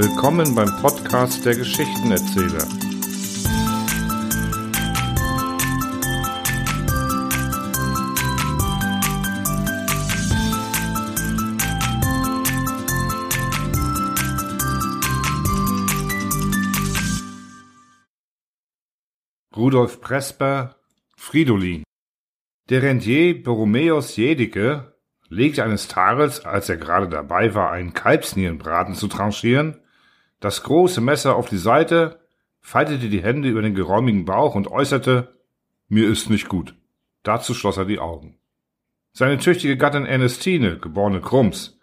Willkommen beim Podcast der Geschichtenerzähler. Rudolf Presper, Fridolin. Der Rentier Borromäus Jedicke legte eines Tages, als er gerade dabei war, einen Kalbsnierenbraten zu tranchieren, das große Messer auf die Seite, faltete die Hände über den geräumigen Bauch und äußerte, mir ist nicht gut. Dazu schloss er die Augen. Seine tüchtige Gattin Ernestine, geborene Krumms,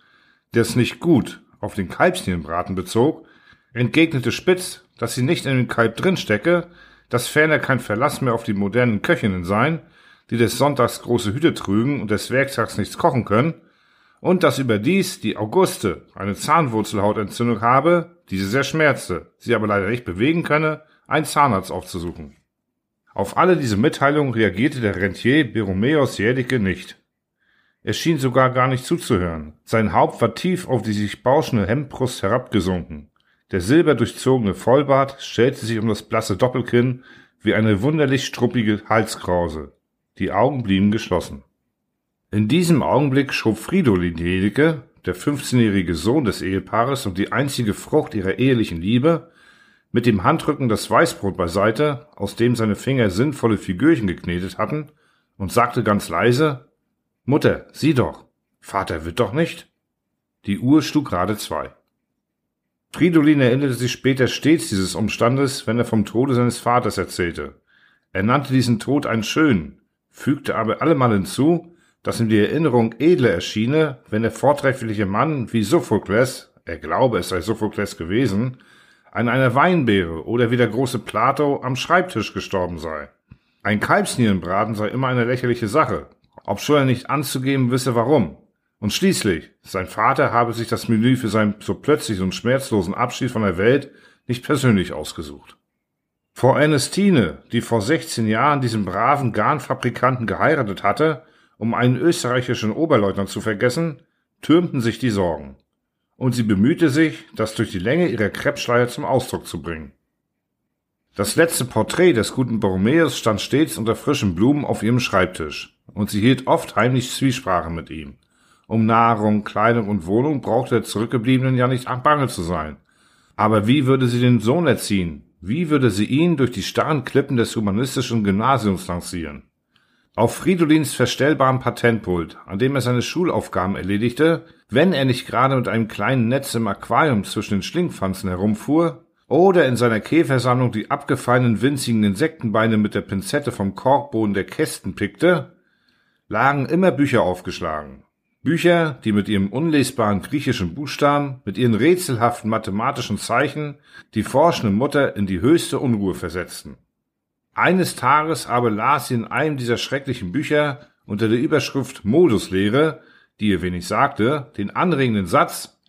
der es nicht gut auf den Kalbsnierenbraten bezog, entgegnete spitz, dass sie nicht in dem Kalb drinstecke, dass ferner kein Verlass mehr auf die modernen Köchinnen seien, die des Sonntags große Hüte trügen und des Werktags nichts kochen können, und dass überdies die Auguste eine Zahnwurzelhautentzündung habe, diese sehr schmerzte, sie aber leider nicht bewegen könne, einen Zahnarzt aufzusuchen. Auf alle diese Mitteilungen reagierte der Rentier Beromeus Jädicke nicht. Er schien sogar gar nicht zuzuhören. Sein Haupt war tief auf die sich bauschende Hemdbrust herabgesunken. Der silberdurchzogene Vollbart stellte sich um das blasse Doppelkinn wie eine wunderlich struppige Halskrause. Die Augen blieben geschlossen. In diesem Augenblick schob Fridolin Jedicke, der 15-jährige Sohn des Ehepaares und die einzige Frucht ihrer ehelichen Liebe, mit dem Handrücken das Weißbrot beiseite, aus dem seine Finger sinnvolle Figürchen geknetet hatten, und sagte ganz leise, Mutter, sieh doch, Vater wird doch nicht. Die Uhr schlug gerade zwei. Fridolin erinnerte sich später stets dieses Umstandes, wenn er vom Tode seines Vaters erzählte. Er nannte diesen Tod einen schönen, fügte aber allemal hinzu, dass ihm die Erinnerung edler erschiene, wenn der vortreffliche Mann wie Sophokles, er glaube es sei Sophokles gewesen, an einer Weinbeere oder wie der große Plato am Schreibtisch gestorben sei. Ein Kalbsnierenbraten sei immer eine lächerliche Sache, obschon er nicht anzugeben wisse warum. Und schließlich, sein Vater habe sich das Menü für seinen so plötzlichen und schmerzlosen Abschied von der Welt nicht persönlich ausgesucht. Frau Ernestine, die vor 16 Jahren diesen braven Garnfabrikanten geheiratet hatte, um einen österreichischen Oberleutnant zu vergessen, türmten sich die Sorgen. Und sie bemühte sich, das durch die Länge ihrer Kreppschleier zum Ausdruck zu bringen. Das letzte Porträt des guten Borromäus stand stets unter frischen Blumen auf ihrem Schreibtisch, und sie hielt oft heimlich Zwiesprache mit ihm. Um Nahrung, Kleidung und Wohnung brauchte der Zurückgebliebenen ja nicht bange zu sein. Aber wie würde sie den Sohn erziehen, wie würde sie ihn durch die starren Klippen des humanistischen Gymnasiums lancieren? Auf Fridolins verstellbarem Patentpult, an dem er seine Schulaufgaben erledigte, wenn er nicht gerade mit einem kleinen Netz im Aquarium zwischen den Schlingpfanzen herumfuhr, oder in seiner Käfersammlung die abgefallenen winzigen Insektenbeine mit der Pinzette vom Korkboden der Kästen pickte, lagen immer Bücher aufgeschlagen, Bücher, die mit ihrem unlesbaren griechischen Buchstaben, mit ihren rätselhaften mathematischen Zeichen die forschende Mutter in die höchste Unruhe versetzten. Eines Tages aber las sie in einem dieser schrecklichen Bücher unter der Überschrift Moduslehre, die ihr wenig sagte, den anregenden Satz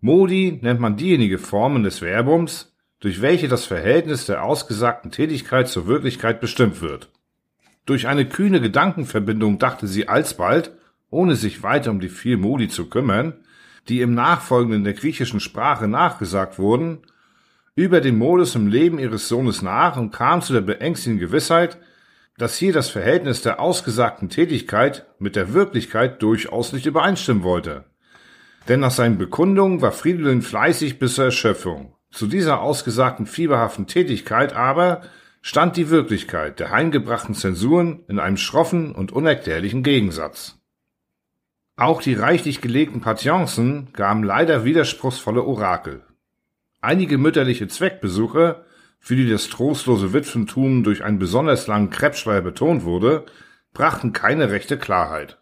Modi nennt man diejenige Formen des Verbums, durch welche das Verhältnis der ausgesagten Tätigkeit zur Wirklichkeit bestimmt wird. Durch eine kühne Gedankenverbindung dachte sie alsbald, ohne sich weiter um die vier Modi zu kümmern, die im Nachfolgenden der griechischen Sprache nachgesagt wurden, über den Modus im Leben ihres Sohnes nach und kam zu der beängstigenden Gewissheit, dass hier das Verhältnis der ausgesagten Tätigkeit mit der Wirklichkeit durchaus nicht übereinstimmen wollte. Denn nach seinen Bekundungen war Fridolin fleißig bis zur Erschöpfung. Zu dieser ausgesagten fieberhaften Tätigkeit aber stand die Wirklichkeit der heimgebrachten Zensuren in einem schroffen und unerklärlichen Gegensatz. Auch die reichlich gelegten Patienzen gaben leider widerspruchsvolle Orakel. Einige mütterliche Zweckbesuche, für die das trostlose Witwentum durch einen besonders langen Kreppschleier betont wurde, brachten keine rechte Klarheit.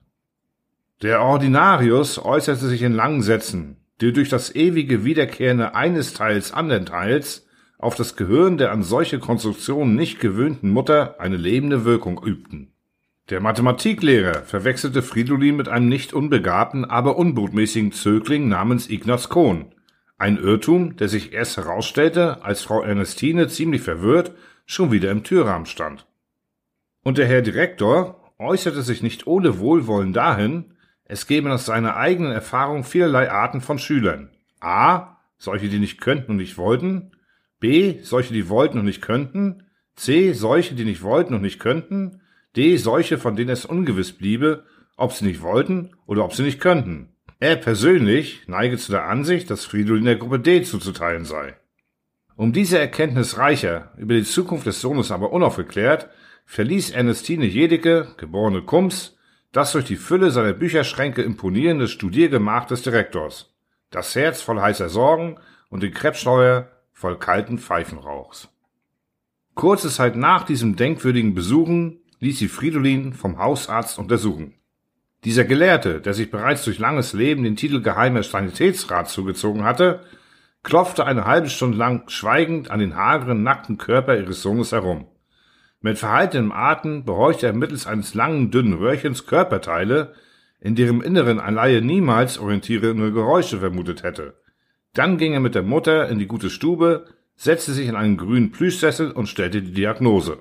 Der Ordinarius äußerte sich in langen Sätzen, die durch das ewige Wiederkehrende eines Teils anderen Teils auf das Gehirn der an solche Konstruktionen nicht gewöhnten Mutter eine lebende Wirkung übten. Der Mathematiklehrer verwechselte Fridolin mit einem nicht unbegabten, aber unbotmäßigen Zögling namens Ignaz Kohn. Ein Irrtum, der sich erst herausstellte, als Frau Ernestine ziemlich verwirrt schon wieder im Türrahmen stand. Und der Herr Direktor äußerte sich nicht ohne Wohlwollen dahin, es gebe nach seiner eigenen Erfahrung vielerlei Arten von Schülern. A. solche, die nicht könnten und nicht wollten, B, solche, die wollten und nicht könnten, C, solche, die nicht wollten und nicht könnten, D, solche, von denen es ungewiss bliebe, ob sie nicht wollten oder ob sie nicht könnten. Er persönlich neige zu der Ansicht, dass Fridolin der Gruppe D zuzuteilen sei. Um diese Erkenntnis reicher, über die Zukunft des Sohnes aber unaufgeklärt, verließ Ernestine Jedicke, geborene Kums, das durch die Fülle seiner Bücherschränke imponierende Studiergemach des Direktors, das Herz voll heißer Sorgen und den Krebsschleuer voll kalten Pfeifenrauchs. Kurze Zeit nach diesem denkwürdigen Besuchen ließ sie Fridolin vom Hausarzt untersuchen. Dieser Gelehrte, der sich bereits durch langes Leben den Titel Geheimer Sanitätsrat zugezogen hatte, klopfte eine halbe Stunde lang schweigend an den hageren, nackten Körper ihres Sohnes herum. Mit verhaltenem Atem behorchte er mittels eines langen, dünnen Röhrchens Körperteile, in deren Inneren ein Laie niemals orientierende Geräusche vermutet hätte. Dann ging er mit der Mutter in die gute Stube, setzte sich in einen grünen Plüschsessel und stellte die Diagnose.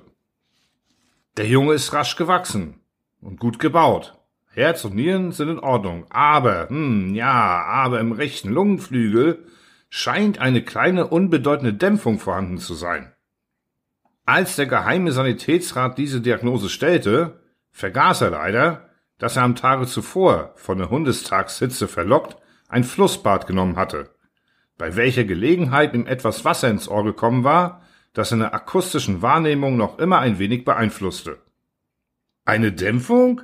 Der Junge ist rasch gewachsen und gut gebaut. Herz und Nieren sind in Ordnung, aber, hm, ja, aber im rechten Lungenflügel scheint eine kleine unbedeutende Dämpfung vorhanden zu sein. Als der geheime Sanitätsrat diese Diagnose stellte, vergaß er leider, dass er am Tage zuvor von der Hundestagshitze verlockt ein Flussbad genommen hatte, bei welcher Gelegenheit ihm etwas Wasser ins Ohr gekommen war, das seine akustischen Wahrnehmung noch immer ein wenig beeinflusste. Eine Dämpfung?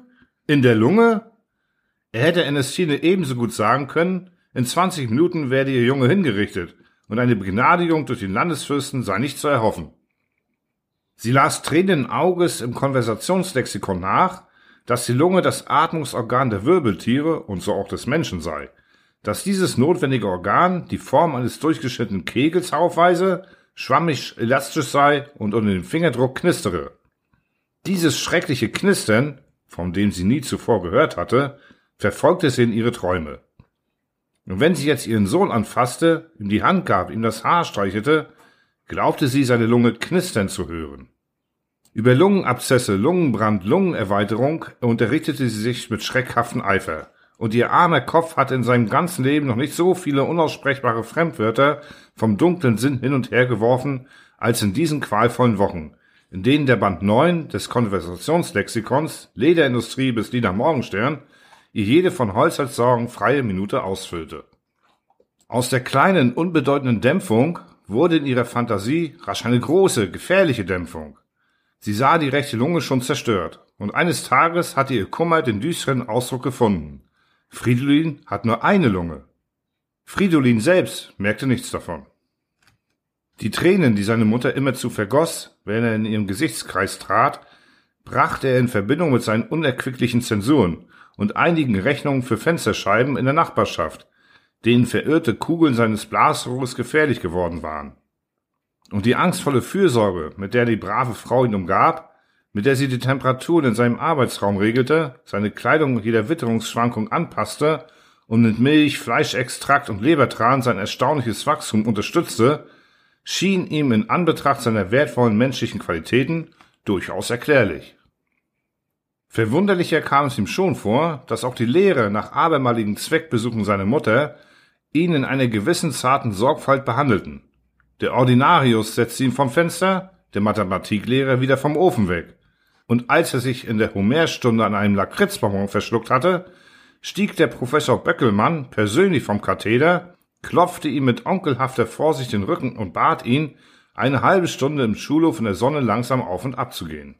In der Lunge? Er hätte Ernestine ebenso gut sagen können, in 20 Minuten werde ihr Junge hingerichtet und eine Begnadigung durch den Landesfürsten sei nicht zu erhoffen. Sie las tränenden Auges im Konversationslexikon nach, dass die Lunge das Atmungsorgan der Wirbeltiere und so auch des Menschen sei, dass dieses notwendige Organ die Form eines durchgeschnittenen Kegels aufweise, schwammig elastisch sei und unter dem Fingerdruck knistere. Dieses schreckliche Knistern, von dem sie nie zuvor gehört hatte, verfolgte sie in ihre Träume. Und wenn sie jetzt ihren Sohn anfasste, ihm die Hand gab, ihm das Haar streichelte, glaubte sie seine Lunge knistern zu hören. Über Lungenabszesse, Lungenbrand, Lungenerweiterung unterrichtete sie sich mit schreckhaftem Eifer. Und ihr armer Kopf hatte in seinem ganzen Leben noch nicht so viele unaussprechbare Fremdwörter vom dunklen Sinn hin und her geworfen, als in diesen qualvollen Wochen, in denen der Band 9 des Konversationslexikons Lederindustrie bis Lina Morgenstern ihr jede von Holzers Sorgen freie Minute ausfüllte. Aus der kleinen, unbedeutenden Dämpfung wurde in ihrer Fantasie rasch eine große, gefährliche Dämpfung. Sie sah die rechte Lunge schon zerstört, und eines Tages hatte ihr Kummer den düsteren Ausdruck gefunden. Fridolin hat nur eine Lunge. Fridolin selbst merkte nichts davon. Die Tränen, die seine Mutter immerzu vergoss, wenn er in ihrem Gesichtskreis trat, brachte er in Verbindung mit seinen unerquicklichen Zensuren und einigen Rechnungen für Fensterscheiben in der Nachbarschaft, denen verirrte Kugeln seines Blasrohres gefährlich geworden waren. Und die angstvolle Fürsorge, mit der die brave Frau ihn umgab, mit der sie die Temperaturen in seinem Arbeitsraum regelte, seine Kleidung jeder Witterungsschwankung anpasste und mit Milch, Fleischextrakt und Lebertran sein erstaunliches Wachstum unterstützte, schien ihm in Anbetracht seiner wertvollen menschlichen Qualitäten durchaus erklärlich. Verwunderlicher kam es ihm schon vor, dass auch die Lehrer nach abermaligen Zweckbesuchen seiner Mutter ihn in einer gewissen zarten Sorgfalt behandelten. Der Ordinarius setzte ihn vom Fenster, der Mathematiklehrer wieder vom Ofen weg. Und als er sich in der Homerstunde an einem Lakritzbonbon verschluckt hatte, stieg der Professor Böckelmann persönlich vom Katheder, klopfte ihm mit onkelhafter Vorsicht den Rücken und bat ihn, eine halbe Stunde im Schulhof in der Sonne langsam auf und ab zu gehen.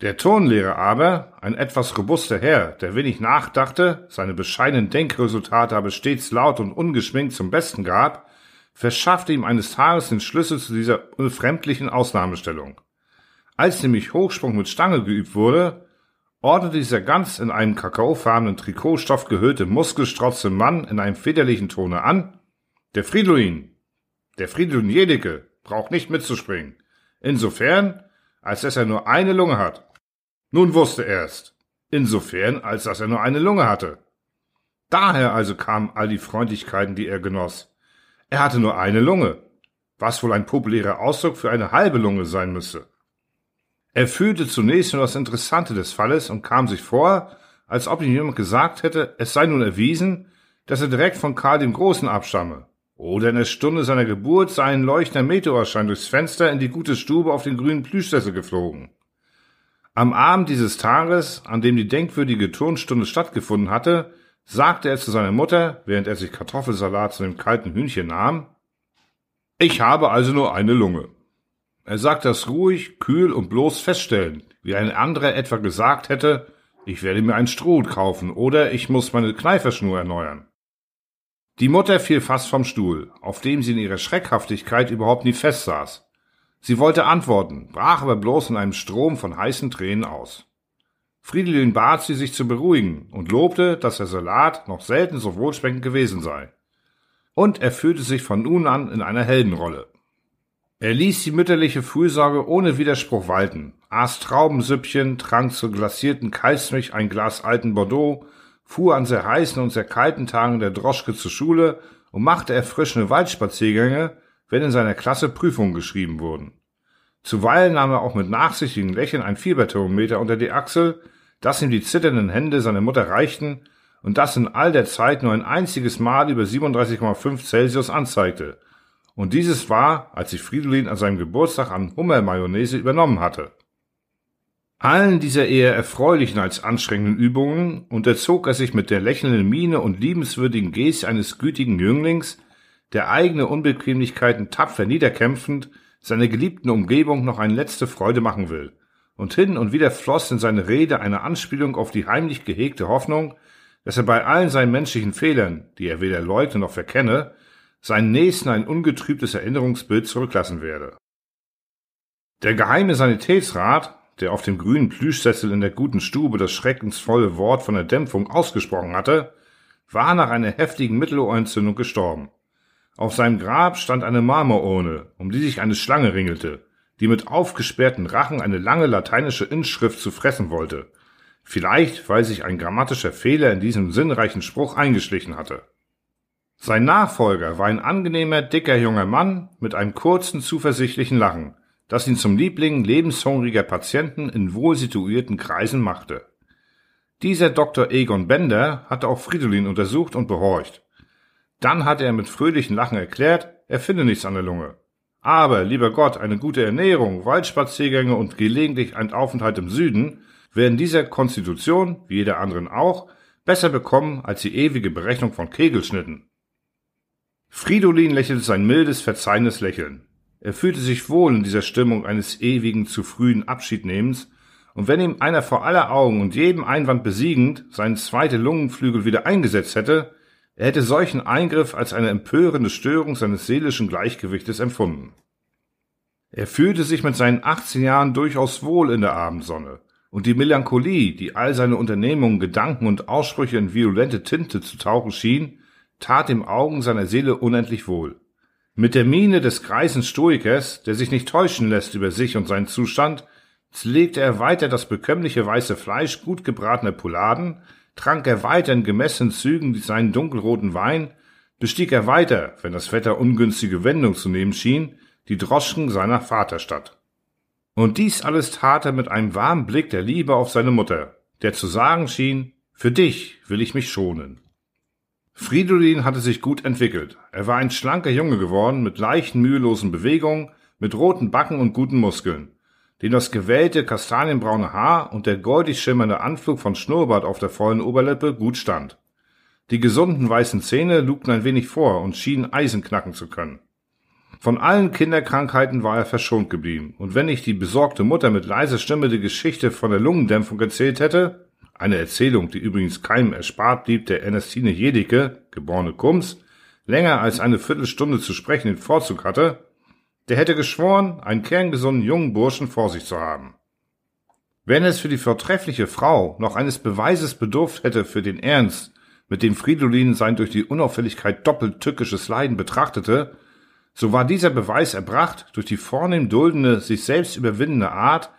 Der Turnlehrer aber, ein etwas robuster Herr, der wenig nachdachte, seine bescheidenen Denkresultate aber stets laut und ungeschminkt zum Besten gab, verschaffte ihm eines Tages den Schlüssel zu dieser befremdlichen Ausnahmestellung. Als nämlich Hochsprung mit Stange geübt wurde, ordnete dieser ganz in einem kakaofarbenen Trikotstoff gehüllte, muskelstrotzte Mann in einem väterlichen Tone an, der Fridolin, der Fridolin Jedicke, braucht nicht mitzuspringen. Insofern, als dass er nur eine Lunge hat. Nun wusste er's. Insofern, als dass er nur eine Lunge hatte. Daher also kamen all die Freundlichkeiten, die er genoss. Er hatte nur eine Lunge, was wohl ein populärer Ausdruck für eine halbe Lunge sein müsste. Er fühlte zunächst nur das Interessante des Falles und kam sich vor, als ob ihm jemand gesagt hätte, es sei nun erwiesen, dass er direkt von Karl dem Großen abstamme, Oder in der Stunde seiner Geburt sei ein leuchtender Meteorschein durchs Fenster in die gute Stube auf den grünen Plüschsessel geflogen. Am Abend dieses Tages, an dem die denkwürdige Turnstunde stattgefunden hatte, sagte er zu seiner Mutter, während er sich Kartoffelsalat zu dem kalten Hühnchen nahm, ich habe also nur eine Lunge. Er sagt das ruhig, kühl und bloß feststellen, wie ein anderer etwa gesagt hätte, ich werde mir ein Stroh kaufen oder ich muss meine Kneiferschnur erneuern. Die Mutter fiel fast vom Stuhl, auf dem sie in ihrer Schreckhaftigkeit überhaupt nie festsaß. Sie wollte antworten, brach aber bloß in einem Strom von heißen Tränen aus. Fridolin bat sie, sich zu beruhigen und lobte, dass der Salat noch selten so wohlschmeckend gewesen sei. Und er fühlte sich von nun an in einer Heldenrolle. Er ließ die mütterliche Fürsorge ohne Widerspruch walten, aß Traubensüppchen, trank zur glasierten Kalbsmilch ein Glas alten Bordeaux, fuhr an sehr heißen und sehr kalten Tagen der Droschke zur Schule und machte erfrischende Waldspaziergänge, wenn in seiner Klasse Prüfungen geschrieben wurden. Zuweilen nahm er auch mit nachsichtigen Lächeln ein Fieberthermometer unter die Achsel, das ihm die zitternden Hände seiner Mutter reichten und das in all der Zeit nur ein einziges Mal über 37,5 Celsius anzeigte – und dieses war, als sich Fridolin an seinem Geburtstag an Hummermayonnaise übernommen hatte. Allen dieser eher erfreulichen als anstrengenden Übungen unterzog er sich mit der lächelnden Miene und liebenswürdigen Geste eines gütigen Jünglings, der eigene Unbequemlichkeiten tapfer niederkämpfend seiner geliebten Umgebung noch eine letzte Freude machen will. Und hin und wieder floss in seine Rede eine Anspielung auf die heimlich gehegte Hoffnung, dass er bei allen seinen menschlichen Fehlern, die er weder leugne noch verkenne, seinen Nächsten ein ungetrübtes Erinnerungsbild zurücklassen werde. Der geheime Sanitätsrat, der auf dem grünen Plüschsessel in der guten Stube das schreckensvolle Wort von der Dämpfung ausgesprochen hatte, war nach einer heftigen Mittelohrentzündung gestorben. Auf seinem Grab stand eine Marmorurne, um die sich eine Schlange ringelte, die mit aufgesperrten Rachen eine lange lateinische Inschrift zu fressen wollte. Vielleicht, weil sich ein grammatischer Fehler in diesem sinnreichen Spruch eingeschlichen hatte. Sein Nachfolger war ein angenehmer, dicker junger Mann mit einem kurzen, zuversichtlichen Lachen, das ihn zum Liebling lebenshungriger Patienten in wohlsituierten Kreisen machte. Dieser Dr. Egon Bender hatte auch Fridolin untersucht und behorcht. Dann hatte er mit fröhlichem Lachen erklärt, er finde nichts an der Lunge. Aber, lieber Gott, eine gute Ernährung, Waldspaziergänge und gelegentlich ein Aufenthalt im Süden werden dieser Konstitution, wie jeder anderen auch, besser bekommen als die ewige Berechnung von Kegelschnitten. Fridolin lächelte sein mildes, verzeihendes Lächeln. Er fühlte sich wohl in dieser Stimmung eines ewigen, zu frühen Abschiednehmens, und wenn ihm einer vor aller Augen und jedem Einwand besiegend seinen zweite Lungenflügel wieder eingesetzt hätte, er hätte solchen Eingriff als eine empörende Störung seines seelischen Gleichgewichtes empfunden. Er fühlte sich mit seinen 18 Jahren durchaus wohl in der Abendsonne, und die Melancholie, die all seine Unternehmungen, Gedanken und Aussprüche in violente Tinte zu tauchen schien, tat dem Augen seiner Seele unendlich wohl. Mit der Miene des greisen Stoikers, der sich nicht täuschen lässt über sich und seinen Zustand, legte er weiter das bekömmliche weiße Fleisch gut gebratener Pouladen, trank er weiter in gemessenen Zügen seinen dunkelroten Wein, bestieg er weiter, wenn das Wetter ungünstige Wendung zu nehmen schien, die Droschken seiner Vaterstadt. Und dies alles tat er mit einem warmen Blick der Liebe auf seine Mutter, der zu sagen schien, für dich will ich mich schonen. Fridolin hatte sich gut entwickelt. Er war ein schlanker Junge geworden, mit leichten, mühelosen Bewegungen, mit roten Backen und guten Muskeln, dem das gewellte kastanienbraune Haar und der goldig schimmernde Anflug von Schnurrbart auf der vollen Oberlippe gut stand. Die gesunden weißen Zähne lugten ein wenig vor und schienen Eisen knacken zu können. Von allen Kinderkrankheiten war er verschont geblieben, und wenn nicht die besorgte Mutter mit leiser Stimme die Geschichte von der Lungendämpfung erzählt hätte, eine Erzählung, die übrigens keinem erspart blieb, der Ernestine Jedicke, geborene Kums, länger als eine Viertelstunde zu sprechen den Vorzug hatte, der hätte geschworen, einen kerngesunden jungen Burschen vor sich zu haben. Wenn es für die vortreffliche Frau noch eines Beweises bedurft hätte für den Ernst, mit dem Fridolin sein durch die Unauffälligkeit doppelt tückisches Leiden betrachtete, so war dieser Beweis erbracht durch die vornehm duldende, sich selbst überwindende Art,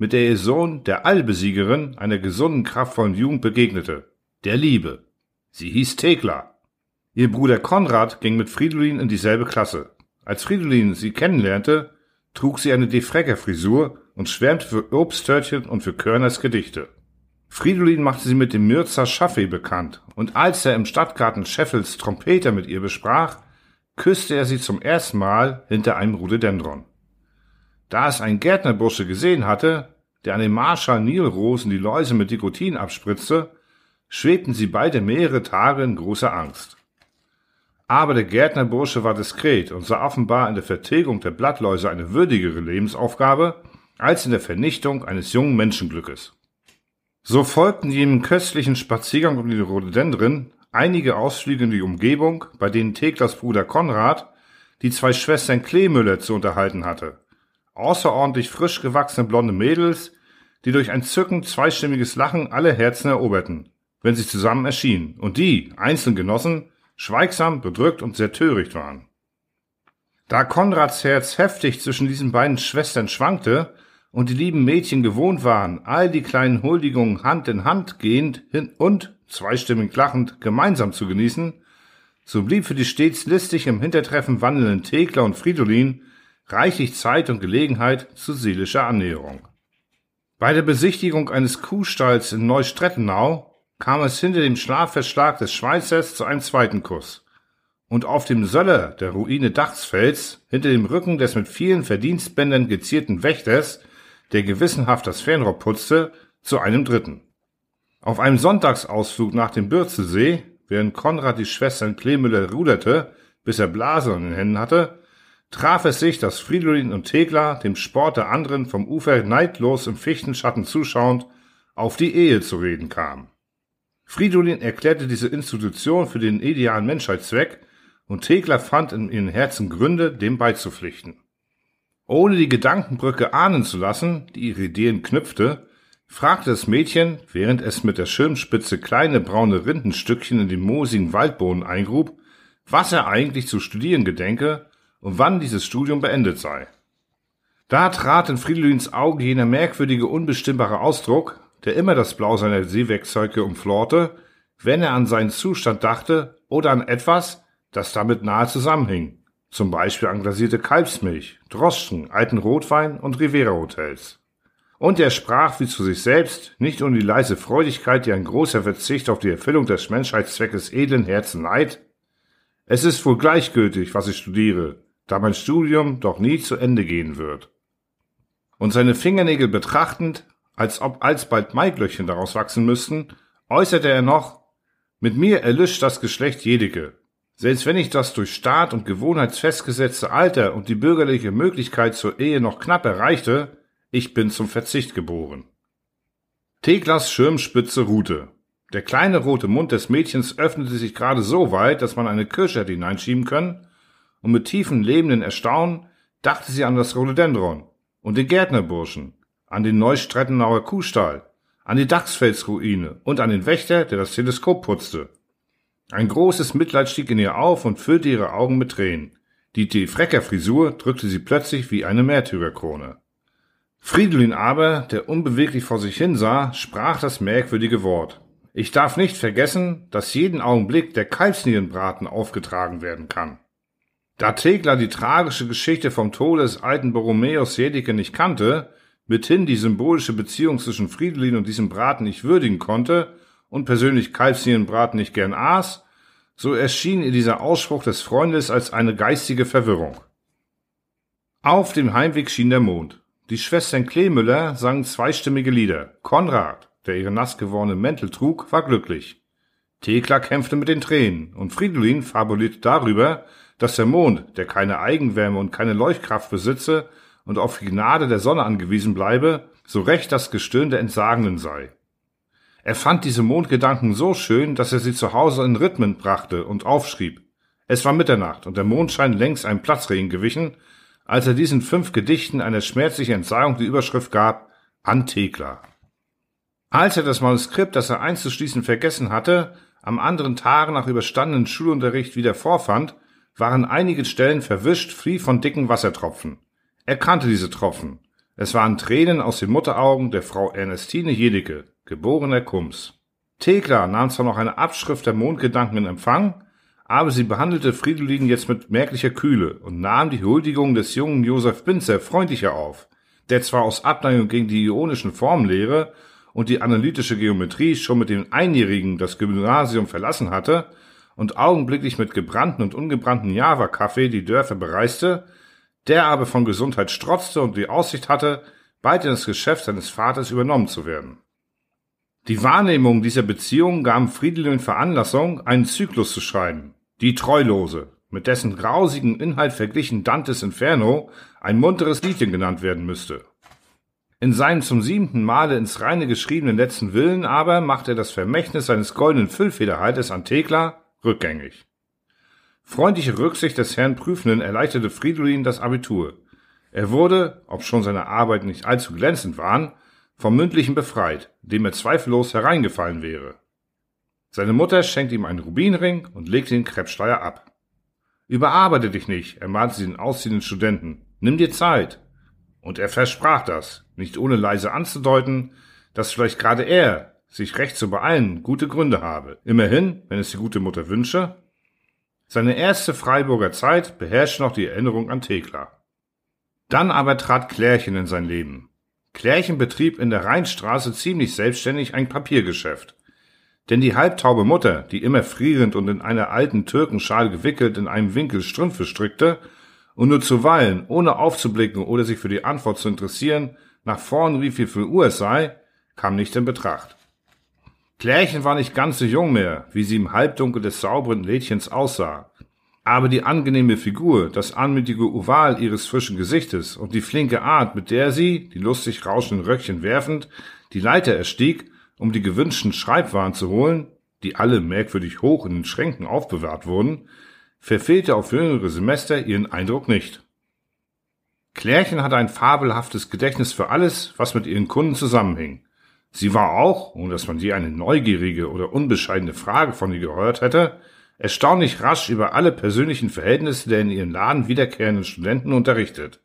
mit der ihr Sohn der Allbesiegerin einer gesunden, kraftvollen Jugend begegnete, der Liebe. Sie hieß Thekla. Ihr Bruder Konrad ging mit Fridolin in dieselbe Klasse. Als Fridolin sie kennenlernte, trug sie eine Defrecker-Frisur und schwärmte für Obsttörtchen und für Körners Gedichte. Fridolin machte sie mit dem Mürzer Schaffe bekannt, und als er im Stadtgarten Scheffels Trompeter mit ihr besprach, küsste er sie zum ersten Mal hinter einem Rhododendron. Da es ein Gärtnerbursche gesehen hatte, der an den Marschall-Nilrosen die Läuse mit Dikotin abspritzte, schwebten sie beide mehrere Tage in großer Angst. Aber der Gärtnerbursche war diskret und sah offenbar in der Vertilgung der Blattläuse eine würdigere Lebensaufgabe als in der Vernichtung eines jungen Menschenglückes. So folgten jenem köstlichen Spaziergang um die Rhododendren einige Ausflüge in die Umgebung, bei denen Theklas Bruder Konrad die zwei Schwestern Kleemüller zu unterhalten hatte. Außerordentlich frisch gewachsene blonde Mädels, die durch ein zückend zweistimmiges Lachen alle Herzen eroberten, wenn sie zusammen erschienen, und die, einzeln genossen, schweigsam, bedrückt und sehr töricht waren. Da Konrads Herz heftig zwischen diesen beiden Schwestern schwankte, und die lieben Mädchen gewohnt waren, all die kleinen Huldigungen Hand in Hand gehend hin und, zweistimmig lachend, gemeinsam zu genießen, so blieb für die stets listig im Hintertreffen wandelnden Thekla und Fridolin reichlich Zeit und Gelegenheit zu seelischer Annäherung. Bei der Besichtigung eines Kuhstalls in Neustrettenau kam es hinter dem Schlafverschlag des Schweizers zu einem zweiten Kuss. Und auf dem Söller der Ruine Dachsfels, hinter dem Rücken des mit vielen Verdienstbändern gezierten Wächters, der gewissenhaft das Fernrohr putzte, zu einem dritten. Auf einem Sonntagsausflug nach dem Bürzelsee, während Konrad die Schwestern Klemüller ruderte, bis er Blase in den Händen hatte, traf es sich, dass Fridolin und Thekla dem Sport der anderen vom Ufer neidlos im Fichtenschatten zuschauend auf die Ehe zu reden kamen. Fridolin erklärte diese Institution für den idealen Menschheitszweck und Thekla fand in ihren Herzen Gründe, dem beizupflichten. Ohne die Gedankenbrücke ahnen zu lassen, die ihre Ideen knüpfte, fragte das Mädchen, während es mit der Schirmspitze kleine braune Rindenstückchen in den moosigen Waldboden eingrub, was er eigentlich zu studieren gedenke und wann dieses Studium beendet sei. Da trat in Fridolins Auge jener merkwürdige, unbestimmbare Ausdruck, der immer das Blau seiner Seewerkzeuge umflorte, wenn er an seinen Zustand dachte oder an etwas, das damit nahe zusammenhing, zum Beispiel an glasierte Kalbsmilch, Droschen, alten Rotwein und Rivera-Hotels. Und er sprach wie zu sich selbst, nicht ohne die leise Freudigkeit, die ein großer Verzicht auf die Erfüllung des Menschheitszweckes edlen Herzen neid. Es ist wohl gleichgültig, was ich studiere, da mein Studium doch nie zu Ende gehen wird. Und seine Fingernägel betrachtend, als ob alsbald Maiglöckchen daraus wachsen müssten, äußerte er noch, mit mir erlischt das Geschlecht jedeke, selbst wenn ich das durch Staat und Gewohnheit festgesetzte Alter und die bürgerliche Möglichkeit zur Ehe noch knapp erreichte, ich bin zum Verzicht geboren. Theklas Schirmspitze ruhte. Der kleine rote Mund des Mädchens öffnete sich gerade so weit, dass man eine Kirsche hätte hineinschieben können, und mit tiefen lebenden Erstaunen dachte sie an das Rhododendron und den Gärtnerburschen, an den Neustrettenauer Kuhstall, an die Dachsfelsruine und an den Wächter, der das Teleskop putzte. Ein großes Mitleid stieg in ihr auf und füllte ihre Augen mit Tränen. Die Defrecker-Frisur drückte sie plötzlich wie eine Märtyrerkrone. Fridolin aber, der unbeweglich vor sich hinsah, sprach das merkwürdige Wort. Ich darf nicht vergessen, dass jeden Augenblick der Kalbsnierenbraten aufgetragen werden kann. Da Thekla die tragische Geschichte vom Tode des alten Borromäus Jedike nicht kannte, mithin die symbolische Beziehung zwischen Fridolin und diesem Braten nicht würdigen konnte, und persönlich Kalbsnierenbraten nicht gern aß, so erschien ihr dieser Ausspruch des Freundes als eine geistige Verwirrung. Auf dem Heimweg schien der Mond. Die Schwestern Kleemüller sangen zweistimmige Lieder. Konrad, der ihre nass gewordenen Mäntel trug, war glücklich. Thekla kämpfte mit den Tränen und Fridolin fabulierte darüber, dass der Mond, der keine Eigenwärme und keine Leuchtkraft besitze und auf die Gnade der Sonne angewiesen bleibe, so recht das Gestöhn der Entsagenden sei. Er fand diese Mondgedanken so schön, dass er sie zu Hause in Rhythmen brachte und aufschrieb. Es war Mitternacht und der Mondschein längst einem Platzregen gewichen, als er diesen fünf Gedichten eine schmerzliche Entsagung die Überschrift gab, an Thekla. Als er das Manuskript, das er einzuschließen vergessen hatte, am anderen Tag nach überstandenen Schulunterricht wieder vorfand, waren einige Stellen verwischt wie von dicken Wassertropfen. Er kannte diese Tropfen. Es waren Tränen aus den Mutteraugen der Frau Ernestine Jedicke, geborener Kums. Thekla nahm zwar noch eine Abschrift der Mondgedanken in Empfang, aber sie behandelte Fridolin jetzt mit merklicher Kühle und nahm die Huldigung des jungen Josef Binzer freundlicher auf, der zwar aus Abneigung gegen die ionischen Formenlehre und die analytische Geometrie schon mit dem Einjährigen das Gymnasium verlassen hatte und augenblicklich mit gebrannten und ungebrannten Java-Kaffee die Dörfer bereiste, der aber von Gesundheit strotzte und die Aussicht hatte, bald in das Geschäft seines Vaters übernommen zu werden. Die Wahrnehmung dieser Beziehung gaben Fridolin Veranlassung, einen Zyklus zu schreiben, die Treulose, mit dessen grausigen Inhalt verglichen Dantes Inferno ein munteres Liedchen genannt werden müsste. In seinem zum siebenten Male ins Reine geschriebenen letzten Willen aber macht er das Vermächtnis seines goldenen Füllfederhalters an Thekla rückgängig. Freundliche Rücksicht des Herrn Prüfenden erleichterte Fridolin das Abitur. Er wurde, ob schon seine Arbeiten nicht allzu glänzend waren, vom Mündlichen befreit, dem er zweifellos hereingefallen wäre. Seine Mutter schenkte ihm einen Rubinring und legte den Krebssteier ab. Überarbeite dich nicht, ermahnte sie den ausziehenden Studenten. Nimm dir Zeit. Und er versprach das, nicht ohne leise anzudeuten, dass vielleicht gerade er, sich recht zu beeilen, gute Gründe habe. Immerhin, wenn es die gute Mutter wünsche. Seine erste Freiburger Zeit beherrschte noch die Erinnerung an Thekla. Dann aber trat Klärchen in sein Leben. Klärchen betrieb in der Rheinstraße ziemlich selbstständig ein Papiergeschäft. Denn die halbtaube Mutter, die immer frierend und in einer alten Türkenschale gewickelt in einem Winkel Strümpfe strickte und nur zuweilen, ohne aufzublicken oder sich für die Antwort zu interessieren, nach vorn rief, wie viel Uhr es sei, kam nicht in Betracht. Klärchen war nicht ganz so jung mehr, wie sie im Halbdunkel des sauberen Lädchens aussah. Aber die angenehme Figur, das anmutige Oval ihres frischen Gesichtes und die flinke Art, mit der sie, die lustig rauschenden Röckchen werfend, die Leiter erstieg, um die gewünschten Schreibwaren zu holen, die alle merkwürdig hoch in den Schränken aufbewahrt wurden, verfehlte auf jüngere Semester ihren Eindruck nicht. Klärchen hatte ein fabelhaftes Gedächtnis für alles, was mit ihren Kunden zusammenhing. Sie war auch, ohne dass man je eine neugierige oder unbescheidene Frage von ihr gehört hätte, erstaunlich rasch über alle persönlichen Verhältnisse der in ihren Laden wiederkehrenden Studenten unterrichtet.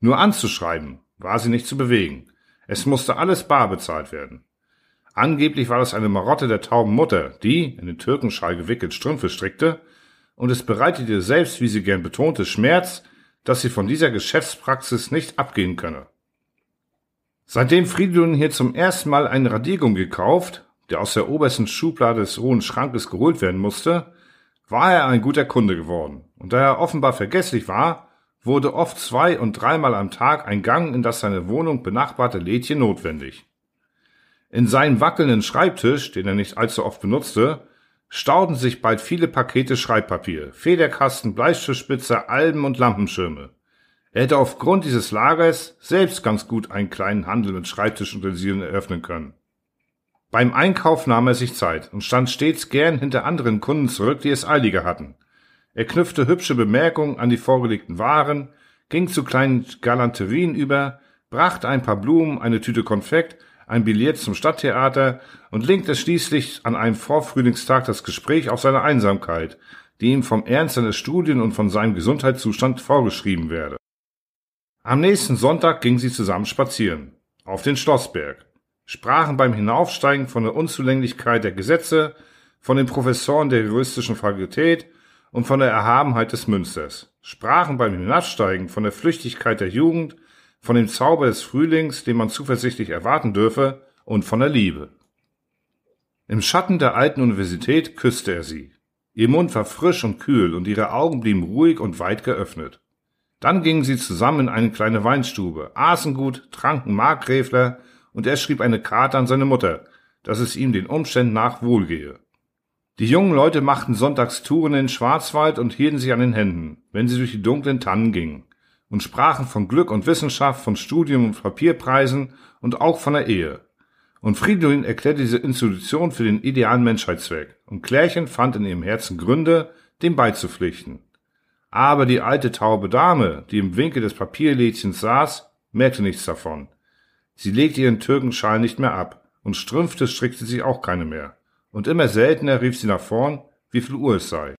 Nur anzuschreiben war sie nicht zu bewegen. Es musste alles bar bezahlt werden. Angeblich war es eine Marotte der tauben Mutter, die, in den Türkenschal gewickelt, Strümpfe strickte, und es bereitete ihr selbst, wie sie gern betonte, Schmerz, dass sie von dieser Geschäftspraxis nicht abgehen könne. Seitdem Fridolin hier zum ersten Mal einen Radiergummi gekauft, der aus der obersten Schublade des hohen Schrankes geholt werden musste, war er ein guter Kunde geworden. Und da er offenbar vergesslich war, wurde oft zwei- und dreimal am Tag ein Gang in das seine Wohnung benachbarte Lädchen notwendig. In seinem wackelnden Schreibtisch, den er nicht allzu oft benutzte, stauten sich bald viele Pakete Schreibpapier, Federkasten, Bleistiftspitzer, Alben und Lampenschirme. Er hätte aufgrund dieses Lagers selbst ganz gut einen kleinen Handel mit Schreibtischutensilien eröffnen können. Beim Einkauf nahm er sich Zeit und stand stets gern hinter anderen Kunden zurück, die es eiliger hatten. Er knüpfte hübsche Bemerkungen an die vorgelegten Waren, ging zu kleinen Galanterien über, brachte ein paar Blumen, eine Tüte Konfekt, ein Billett zum Stadttheater und lenkte schließlich an einem Vorfrühlingstag das Gespräch auf seine Einsamkeit, die ihm vom Ernst seiner Studien und von seinem Gesundheitszustand vorgeschrieben werde. Am nächsten Sonntag gingen sie zusammen spazieren. Auf den Schlossberg. Sprachen beim Hinaufsteigen von der Unzulänglichkeit der Gesetze, von den Professoren der juristischen Fakultät und von der Erhabenheit des Münsters. Sprachen beim Hinabsteigen von der Flüchtigkeit der Jugend, von dem Zauber des Frühlings, den man zuversichtlich erwarten dürfe, und von der Liebe. Im Schatten der alten Universität küsste er sie. Ihr Mund war frisch und kühl und ihre Augen blieben ruhig und weit geöffnet. Dann gingen sie zusammen in eine kleine Weinstube, aßen gut, tranken Markgräfler und er schrieb eine Karte an seine Mutter, dass es ihm den Umständen nach wohlgehe. Die jungen Leute machten sonntags Touren in den Schwarzwald und hielten sich an den Händen, wenn sie durch die dunklen Tannen gingen, und sprachen von Glück und Wissenschaft, von Studium und Papierpreisen und auch von der Ehe. Und Fridolin erklärte diese Institution für den idealen Menschheitszweck, und Klärchen fand in ihrem Herzen Gründe, dem beizupflichten. Aber die alte taube Dame, die im Winkel des Papierlädchens saß, merkte nichts davon. Sie legte ihren Türkenschal nicht mehr ab, und Strümpfte strickte sie auch keine mehr. Und immer seltener rief sie nach vorn, wie viel Uhr es sei.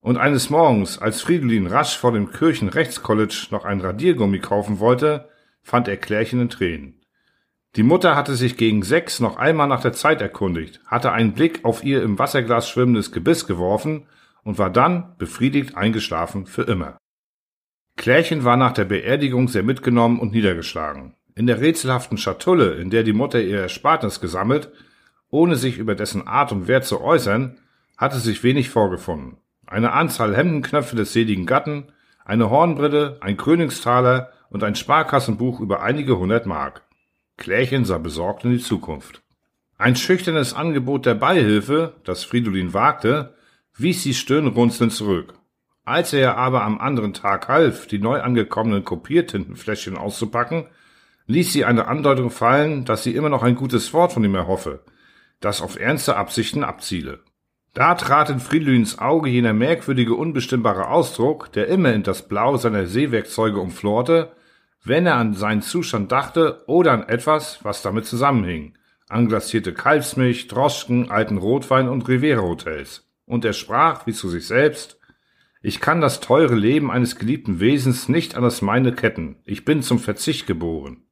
Und eines Morgens, als Fridolin rasch vor dem Kirchenrechtscollege noch ein Radiergummi kaufen wollte, fand er Klärchen in Tränen. Die Mutter hatte sich gegen sechs noch einmal nach der Zeit erkundigt, hatte einen Blick auf ihr im Wasserglas schwimmendes Gebiss geworfen und war dann befriedigt eingeschlafen für immer. Klärchen war nach der Beerdigung sehr mitgenommen und niedergeschlagen. In der rätselhaften Schatulle, in der die Mutter ihr Erspartnis gesammelt, ohne sich über dessen Art und Wert zu äußern, hatte sich wenig vorgefunden. Eine Anzahl Hemdenknöpfe des seligen Gatten, eine Hornbrille, ein Königstaler und ein Sparkassenbuch über einige hundert Mark. Klärchen sah besorgt in die Zukunft. Ein schüchternes Angebot der Beihilfe, das Fridolin wagte, wies sie stirnrunzelnd zurück. Als er aber am anderen Tag half, die neu angekommenen Kopiertintenfläschchen auszupacken, ließ sie eine Andeutung fallen, dass sie immer noch ein gutes Wort von ihm erhoffe, das auf ernste Absichten abziele. Da trat in Fridolins Auge jener merkwürdige, unbestimmbare Ausdruck, der immer in das Blau seiner Seewerkzeuge umflorte, wenn er an seinen Zustand dachte oder an etwas, was damit zusammenhing. Anglassierte Kalbsmilch, Droschken, alten Rotwein und Rivera-Hotels. Und er sprach, wie zu sich selbst, ich kann das teure Leben eines geliebten Wesens nicht an das meine ketten. Ich bin zum Verzicht geboren.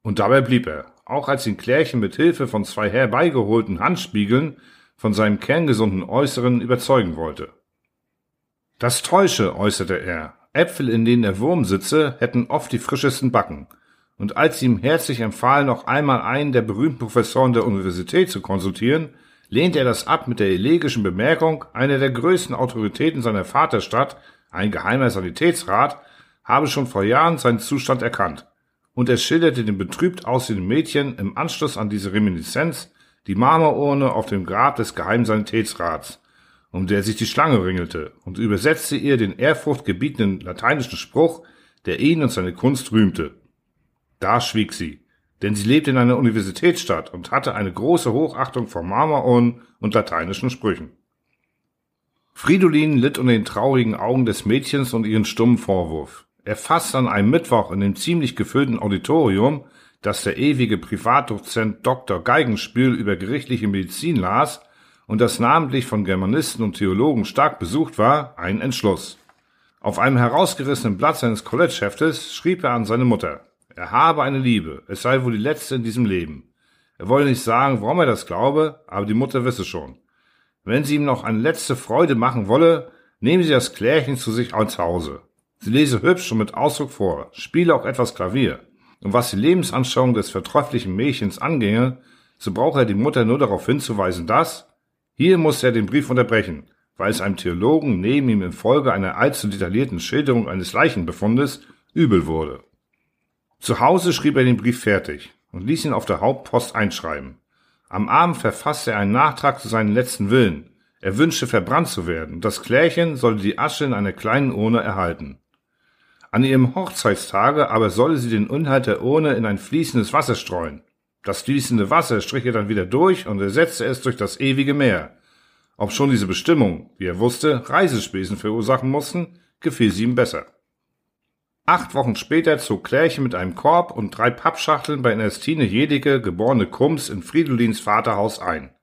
Und dabei blieb er, auch als ihn Klärchen mit Hilfe von zwei herbeigeholten Handspiegeln von seinem kerngesunden Äußeren überzeugen wollte. Das täusche, äußerte er. Äpfel, in denen der Wurm sitze, hätten oft die frischesten Backen. Und als sie ihm herzlich empfahl, noch einmal einen der berühmten Professoren der Universität zu konsultieren, lehnte er das ab mit der elegischen Bemerkung, einer der größten Autoritäten seiner Vaterstadt, ein geheimer Sanitätsrat, habe schon vor Jahren seinen Zustand erkannt und er schilderte dem betrübt aussehenden Mädchen im Anschluss an diese Reminiszenz die Marmorurne auf dem Grab des Geheimsanitätsrats, um der sich die Schlange ringelte, und übersetzte ihr den ehrfurchtgebietenden lateinischen Spruch, der ihn und seine Kunst rühmte. Da schwieg sie, denn sie lebte in einer Universitätsstadt und hatte eine große Hochachtung vor Marmorurnen und lateinischen Sprüchen. Fridolin litt unter den traurigen Augen des Mädchens und ihren stummen Vorwurf. Er fasst an einem Mittwoch in dem ziemlich gefüllten Auditorium, das der ewige Privatdozent Dr. Geigenspiel über gerichtliche Medizin las und das namentlich von Germanisten und Theologen stark besucht war, einen Entschluss. Auf einem herausgerissenen Blatt seines Collegeheftes schrieb er an seine Mutter, er habe eine Liebe, es sei wohl die letzte in diesem Leben. Er wolle nicht sagen, warum er das glaube, aber die Mutter wisse schon. Wenn sie ihm noch eine letzte Freude machen wolle, nehmen sie das Klärchen zu sich ans Hause. Sie lese hübsch und mit Ausdruck vor, spiele auch etwas Klavier. Und was die Lebensanschauung des vertrefflichen Mädchens anginge, so brauche er die Mutter nur darauf hinzuweisen, dass, hier muss er den Brief unterbrechen, weil es einem Theologen neben ihm infolge einer allzu detaillierten Schilderung eines Leichenbefundes übel wurde. Zu Hause schrieb er den Brief fertig und ließ ihn auf der Hauptpost einschreiben. Am Abend verfasste er einen Nachtrag zu seinen letzten Willen. Er wünschte verbrannt zu werden, und das Klärchen sollte die Asche in einer kleinen Urne erhalten. An ihrem Hochzeitstage aber solle sie den Inhalt der Urne in ein fließendes Wasser streuen. Das fließende Wasser strich er dann wieder durch und ersetzte es durch das ewige Meer. Ob schon diese Bestimmung, wie er wusste, Reisespesen verursachen mussten, gefiel sie ihm besser. Acht Wochen später zog Klärchen mit einem Korb und drei Pappschachteln bei Ernestine Jedicke, geborene Kums, in Fridolins Vaterhaus ein.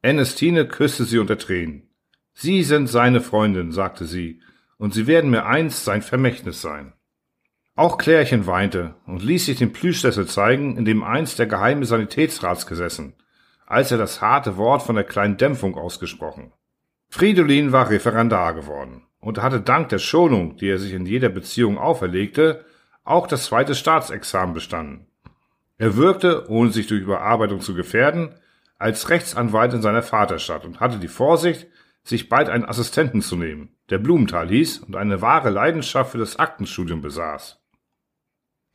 Ernestine küsste sie unter Tränen. Sie sind seine Freundin, sagte sie, und sie werden mir einst sein Vermächtnis sein. Auch Klärchen weinte und ließ sich den Plüschsessel zeigen, in dem einst der geheime Sanitätsrats gesessen, als er das harte Wort von der kleinen Dämpfung ausgesprochen. Fridolin war Referendar geworden und hatte dank der Schonung, die er sich in jeder Beziehung auferlegte, auch das zweite Staatsexamen bestanden. Er wirkte, ohne sich durch Überarbeitung zu gefährden, als Rechtsanwalt in seiner Vaterstadt und hatte die Vorsicht, sich bald einen Assistenten zu nehmen, der Blumenthal hieß und eine wahre Leidenschaft für das Aktenstudium besaß.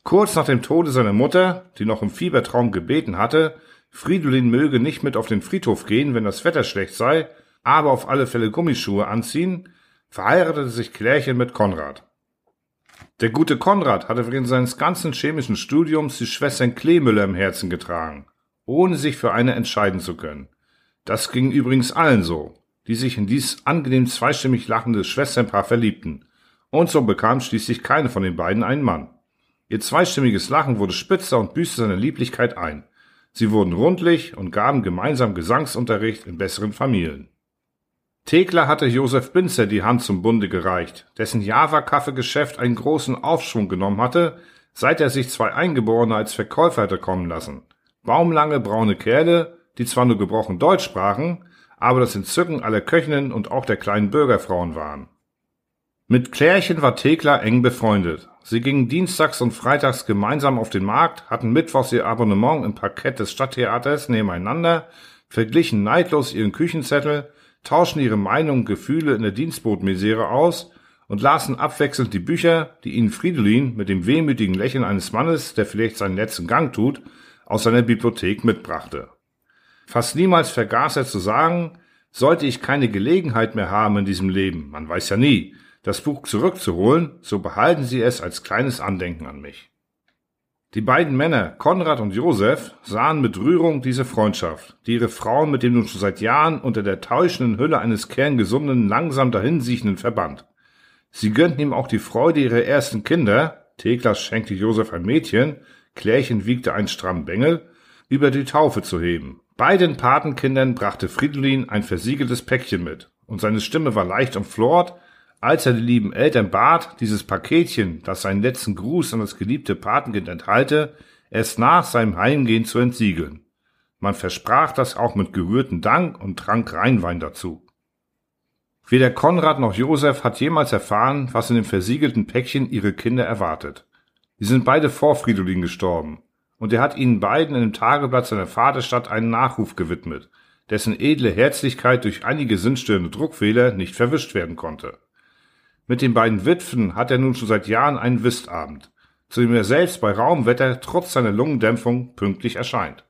Kurz nach dem Tode seiner Mutter, die noch im Fiebertraum gebeten hatte, Fridolin möge nicht mit auf den Friedhof gehen, wenn das Wetter schlecht sei, aber auf alle Fälle Gummischuhe anziehen, verheiratete sich Klärchen mit Konrad. Der gute Konrad hatte während seines ganzen chemischen Studiums die Schwestern Kleemüller im Herzen getragen, ohne sich für eine entscheiden zu können. Das ging übrigens allen so die sich in dies angenehm zweistimmig lachende Schwesternpaar verliebten. Und so bekam schließlich keine von den beiden einen Mann. Ihr zweistimmiges Lachen wurde spitzer und büßte seine Lieblichkeit ein. Sie wurden rundlich und gaben gemeinsam Gesangsunterricht in besseren Familien. Thekla hatte Josef Binzer die Hand zum Bunde gereicht, dessen Java-Kaffeegeschäft einen großen Aufschwung genommen hatte, seit er sich zwei Eingeborene als Verkäufer hatte kommen lassen. Baumlange braune Kerle, die zwar nur gebrochen Deutsch sprachen, aber das Entzücken aller Köchinnen und auch der kleinen Bürgerfrauen waren. Mit Klärchen war Thekla eng befreundet. Sie gingen dienstags und freitags gemeinsam auf den Markt, hatten mittwochs ihr Abonnement im Parkett des Stadttheaters nebeneinander, verglichen neidlos ihren Küchenzettel, tauschten ihre Meinungen und Gefühle in der Dienstbootmisere aus und lasen abwechselnd die Bücher, die ihnen Fridolin mit dem wehmütigen Lächeln eines Mannes, der vielleicht seinen letzten Gang tut, aus seiner Bibliothek mitbrachte. Fast niemals vergaß er zu sagen, sollte ich keine Gelegenheit mehr haben in diesem Leben, man weiß ja nie, das Buch zurückzuholen, so behalten Sie es als kleines Andenken an mich. Die beiden Männer, Konrad und Josef, sahen mit Rührung diese Freundschaft, die ihre Frauen mit dem nun schon seit Jahren unter der täuschenden Hülle eines kerngesunden, langsam dahinsiechenden verband. Sie gönnten ihm auch die Freude ihrer ersten Kinder, Theklas schenkte Josef ein Mädchen, Klärchen wiegte einen strammen Bengel, über die Taufe zu heben. Beiden Patenkindern brachte Fridolin ein versiegeltes Päckchen mit, und seine Stimme war leicht umflort, als er die lieben Eltern bat, dieses Paketchen, das seinen letzten Gruß an das geliebte Patenkind enthalte, erst nach seinem Heimgehen zu entsiegeln. Man versprach das auch mit gerührten Dank und trank Rheinwein dazu. Weder Konrad noch Josef hat jemals erfahren, was in dem versiegelten Päckchen ihre Kinder erwartet. Sie sind beide vor Fridolin gestorben, und er hat ihnen beiden in dem Tageblatt seiner Vaterstadt einen Nachruf gewidmet, dessen edle Herzlichkeit durch einige sinnstörende Druckfehler nicht verwischt werden konnte. Mit den beiden Witwen hat er nun schon seit Jahren einen Whistabend, zu dem er selbst bei Raumwetter trotz seiner Lungendämpfung pünktlich erscheint.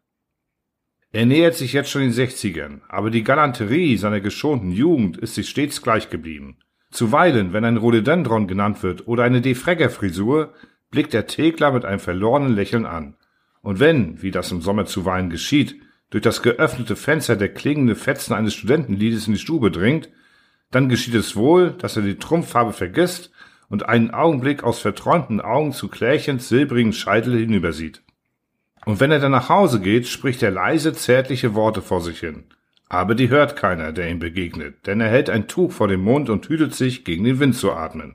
Er nähert sich jetzt schon den Sechzigern, aber die Galanterie seiner geschonten Jugend ist sich stets gleich geblieben. Zuweilen, wenn ein Rhododendron genannt wird oder eine Defregger-Frisur, blickt der Thekler mit einem verlorenen Lächeln an. Und wenn, wie das im Sommer zuweilen geschieht, durch das geöffnete Fenster der klingende Fetzen eines Studentenliedes in die Stube dringt, dann geschieht es wohl, dass er die Trumpffarbe vergisst und einen Augenblick aus verträumten Augen zu Klärchens silbrigen Scheitel hinübersieht. Und wenn er dann nach Hause geht, spricht er leise, zärtliche Worte vor sich hin. Aber die hört keiner, der ihm begegnet, denn er hält ein Tuch vor dem Mund und hütet sich, gegen den Wind zu atmen.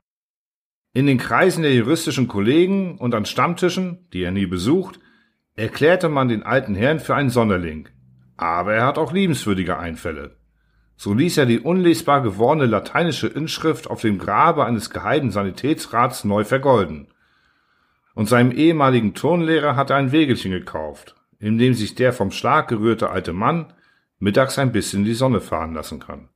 In den Kreisen der juristischen Kollegen und an Stammtischen, die er nie besucht, erklärte man den alten Herrn für einen Sonderling. Aber er hat auch liebenswürdige Einfälle. So ließ er die unlesbar gewordene lateinische Inschrift auf dem Grabe eines geheimen Sanitätsrats neu vergolden. Und seinem ehemaligen Turnlehrer hat er ein Wägelchen gekauft, in dem sich der vom Schlag gerührte alte Mann mittags ein bisschen die Sonne fahren lassen kann